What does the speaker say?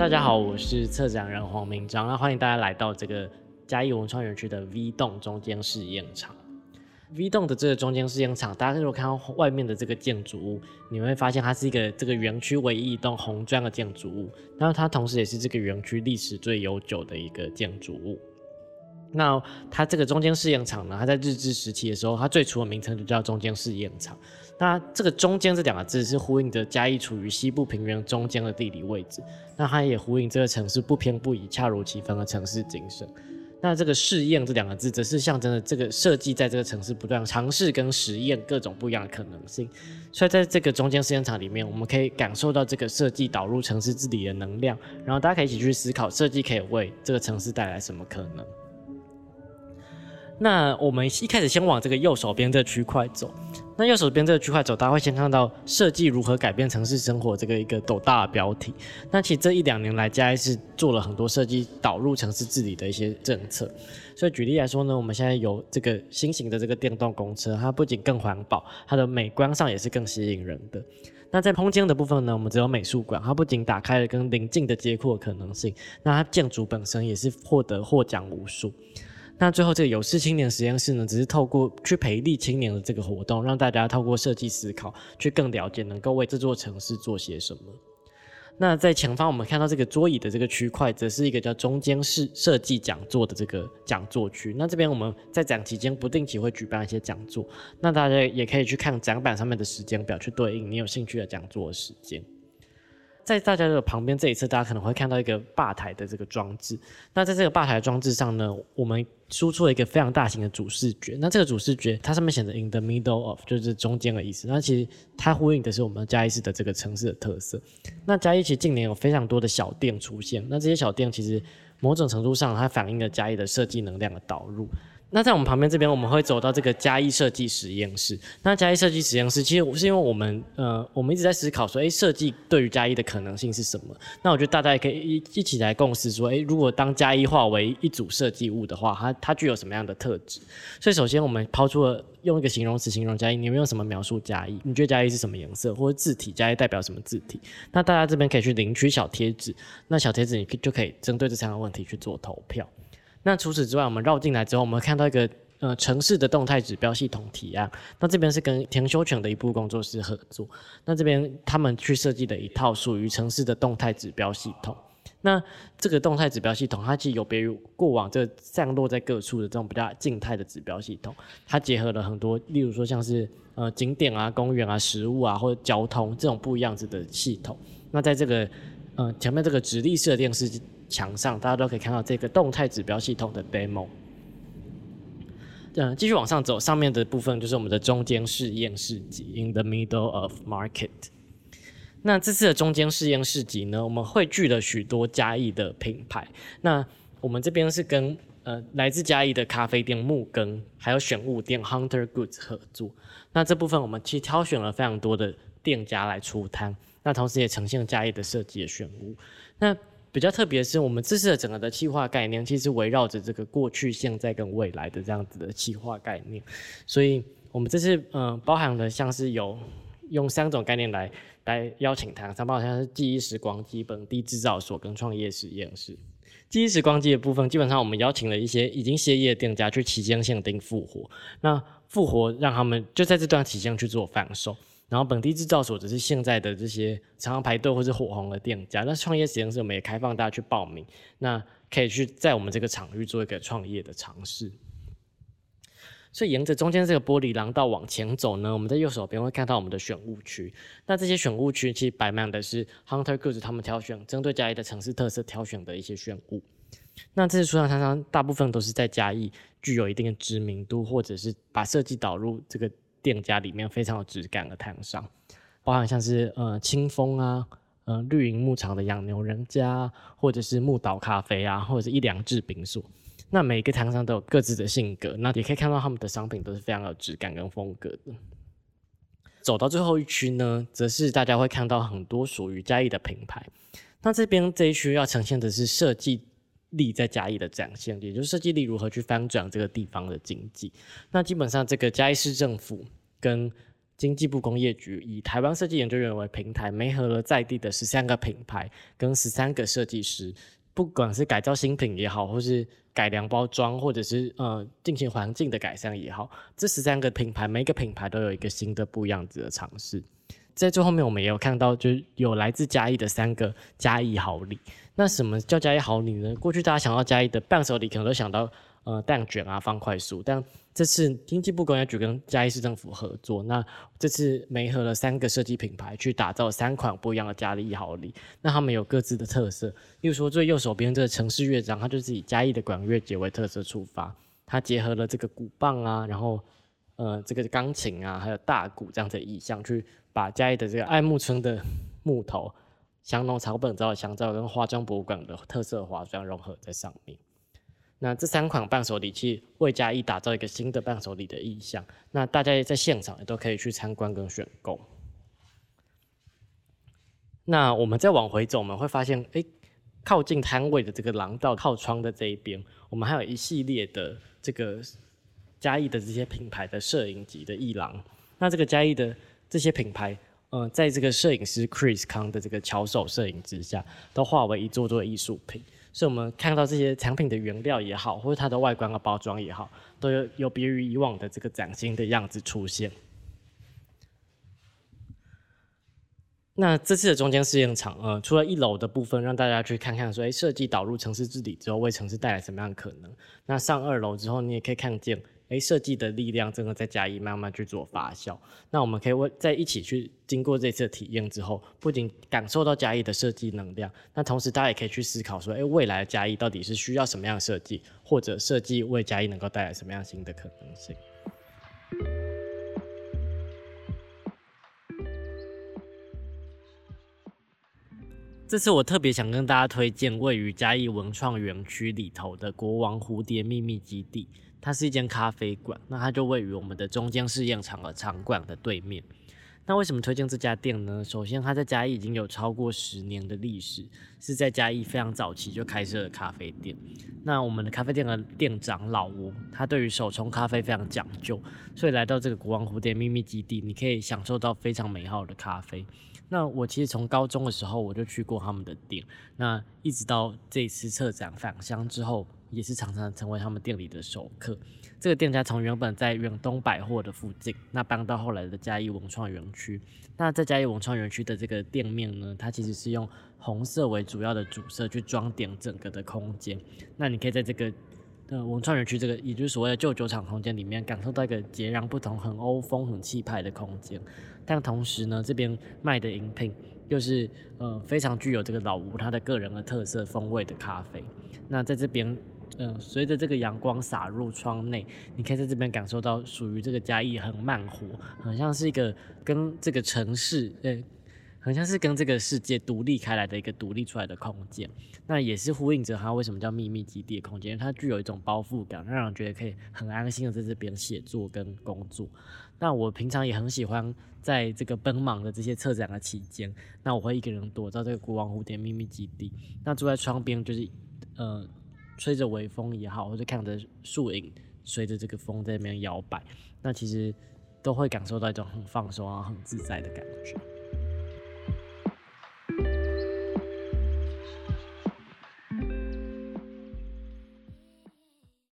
大家好，我是策展人黄明章，那欢迎大家来到这个嘉义文创园区的 V 栋中间试验场。V 栋的这个中间试验场，大家如果看到外面的这个建筑物，你会发现它是一个这个园区唯一一栋红砖的建筑物，那它同时也是这个园区历史最悠久的一个建筑物。那它这个中间试验场呢，它在日治时期的时候，它最初的名称就叫中间试验场。那这个“中间”这两个字是呼应着嘉义处于西部平原中间的地理位置，那它也呼应这个城市不偏不倚、恰如其分的城市精神。那这个“试验”这两个字，则是象征着这个设计在这个城市不断尝试跟实验各种不一样的可能性。所以在这个中间试验场里面，我们可以感受到这个设计导入城市治理的能量，然后大家可以一起去思考设计可以为这个城市带来什么可能。那我们一开始先往这个右手边这个区块走。那右手边这个区块走，大家会先看到设计如何改变城市生活这个一个斗大的标题。那其实这一两年来，嘉义是做了很多设计导入城市治理的一些政策。所以举例来说呢，我们现在有这个新型的这个电动公车，它不仅更环保，它的美观上也是更吸引人的。那在空间的部分呢，我们只有美术馆，它不仅打开了跟邻近的接阔可能性，那它建筑本身也是获得获奖无数。那最后，这个有事青年实验室呢，只是透过去培力青年的这个活动，让大家透过设计思考，去更了解能够为这座城市做些什么。那在前方，我们看到这个桌椅的这个区块，则是一个叫中间式设计讲座的这个讲座区。那这边我们在展期间不定期会举办一些讲座，那大家也可以去看展板上面的时间表，去对应你有兴趣的讲座时间。在大家的旁边这一侧，大家可能会看到一个吧台的这个装置。那在这个吧台装置上呢，我们输出了一个非常大型的主视觉。那这个主视觉，它上面写着 “in the middle of”，就是中间的意思。那其实它呼应的是我们嘉义市的这个城市的特色。那嘉义其实近年有非常多的小店出现。那这些小店其实某种程度上，它反映了嘉义的设计能量的导入。那在我们旁边这边，我们会走到这个嘉义设计实验室。那嘉义设计实验室，其实是因为我们，呃，我们一直在思考说，哎，设计对于嘉义的可能性是什么？那我觉得大家也可以一一起来共识说，哎，如果当嘉义化为一组设计物的话，它它具有什么样的特质？所以首先我们抛出了用一个形容词形容嘉义，你们用什么描述嘉义？你觉得嘉义是什么颜色？或者字体？嘉义代表什么字体？那大家这边可以去领取小贴纸，那小贴纸你就可以针对这三个问题去做投票。那除此之外，我们绕进来之后，我们看到一个呃城市的动态指标系统提案。那这边是跟田修全的一部工作室合作。那这边他们去设计的一套属于城市的动态指标系统。那这个动态指标系统，它其实有别于过往这散落在各处的这种比较静态的指标系统。它结合了很多，例如说像是呃景点啊、公园啊、食物啊或者交通这种不一样子的系统。那在这个呃前面这个直立式的电视。墙上大家都可以看到这个动态指标系统的 demo。嗯，继续往上走，上面的部分就是我们的中间试验市集 in the middle of market。那这次的中间试验市集呢，我们汇聚了许多嘉义的品牌。那我们这边是跟呃来自嘉义的咖啡店木根，还有选物店 Hunter Goods 合作。那这部分我们其实挑选了非常多的店家来出摊，那同时也呈现嘉义的设计的选物。那比较特别是，我们这次的整个的企划概念，其实围绕着这个过去、现在跟未来的这样子的企划概念。所以，我们这次嗯，包含了像是有用三种概念来来邀请他，包括像是记忆时光机、本地制造所跟创业实验室。记忆时光机的部分，基本上我们邀请了一些已经歇业的店家去期间限定复活，那复活让他们就在这段期间去做贩售。然后本地制造所只是现在的这些常常排队或是火红的店家，那创业实验室我们也开放大家去报名，那可以去在我们这个场域做一个创业的尝试。所以沿着中间这个玻璃廊道往前走呢，我们在右手边会看到我们的选物区。那这些选物区其实摆满的是 Hunter Goods 他们挑选针对嘉义的城市特色挑选的一些选物。那这些出厂商商大部分都是在嘉义具有一定的知名度，或者是把设计导入这个。店家里面非常有质感的摊商，包含像是呃清风啊，呃绿营牧场的养牛人家，或者是木岛咖啡啊，或者是一良制饼所。那每个摊商都有各自的性格，那也可以看到他们的商品都是非常有质感跟风格的。走到最后一区呢，则是大家会看到很多属于嘉义的品牌。那这边这一区要呈现的是设计。力在嘉义的展现，也就是设计力如何去翻转这个地方的经济。那基本上，这个嘉义市政府跟经济部工业局以台湾设计研究院为平台，媒合了在地的十三个品牌跟十三个设计师，不管是改造新品也好，或是改良包装，或者是呃进行环境的改善也好，这十三个品牌每个品牌都有一个新的不一样子的尝试。在最后面，我们也有看到，就是有来自嘉义的三个嘉义好礼。那什么叫嘉义好礼呢？过去大家想到嘉义的伴手礼，可能都想到呃蛋卷啊、方块酥。但这次经济部工业局跟嘉义市政府合作，那这次媒合了三个设计品牌，去打造三款不一样的嘉义好礼。那他们有各自的特色，例如说最右手边这个城市乐章，它就是以嘉义的管乐节为特色出发，它结合了这个鼓棒啊，然后呃这个钢琴啊，还有大鼓这样的意象去。把嘉义的这个爱木村的木头、香浓草本造的香皂跟化妆博物馆的特色化妆融合在上面。那这三款伴手礼器为嘉义打造一个新的伴手礼的意象。那大家在现场也都可以去参观跟选购。那我们再往回走，我们会发现，哎，靠近摊位的这个廊道靠窗的这一边，我们还有一系列的这个嘉义的这些品牌的摄影集的艺廊。那这个嘉义的。这些品牌，嗯，在这个摄影师 Chris 康的这个巧手摄影之下，都化为一座座艺术品。所以，我们看到这些产品的原料也好，或者它的外观和包装也好，都有有别于以往的这个崭新的样子出现。那这次的中间试验场，呃，除了一楼的部分让大家去看看，说，哎，设计导入城市治理之后，为城市带来什么样的可能？那上二楼之后，你也可以看见。哎，设计的力量真的在嘉义慢慢去做发酵。那我们可以为在一起去经过这次体验之后，不仅感受到嘉义的设计能量，那同时大家也可以去思考说，哎，未来的嘉义到底是需要什么样的设计，或者设计为嘉义能够带来什么样新的可能性？这次我特别想跟大家推荐位于嘉义文创园区里头的国王蝴蝶秘密基地。它是一间咖啡馆，那它就位于我们的中间试验场和场馆的对面。那为什么推荐这家店呢？首先，它在嘉义已经有超过十年的历史，是在嘉义非常早期就开设的咖啡店。那我们的咖啡店的店长老吴，他对于手冲咖啡非常讲究，所以来到这个国王蝴蝶秘密基地，你可以享受到非常美好的咖啡。那我其实从高中的时候我就去过他们的店，那一直到这次策展返乡之后。也是常常成为他们店里的熟客。这个店家从原本在远东百货的附近，那搬到后来的嘉义文创园区。那在嘉义文创园区的这个店面呢，它其实是用红色为主要的主色去装点整个的空间。那你可以在这个呃文创园区这个，也就是所谓的旧酒厂空间里面，感受到一个截然不同、很欧风、很气派的空间。但同时呢，这边卖的饮品又是呃非常具有这个老吴他的个人的特色风味的咖啡。那在这边。嗯，随着这个阳光洒入窗内，你可以在这边感受到属于这个嘉义很慢活，很像是一个跟这个城市，呃，很像是跟这个世界独立开来的一个独立出来的空间。那也是呼应着它为什么叫秘密基地的空间，它具有一种包覆感，让人觉得可以很安心的在这边写作跟工作。那我平常也很喜欢在这个奔忙的这些策展的期间，那我会一个人躲到这个国王蝴蝶秘密基地，那坐在窗边就是，呃。吹着微风也好，或者看着树影随着这个风在那边摇摆，那其实都会感受到一种很放松啊、很自在的感觉。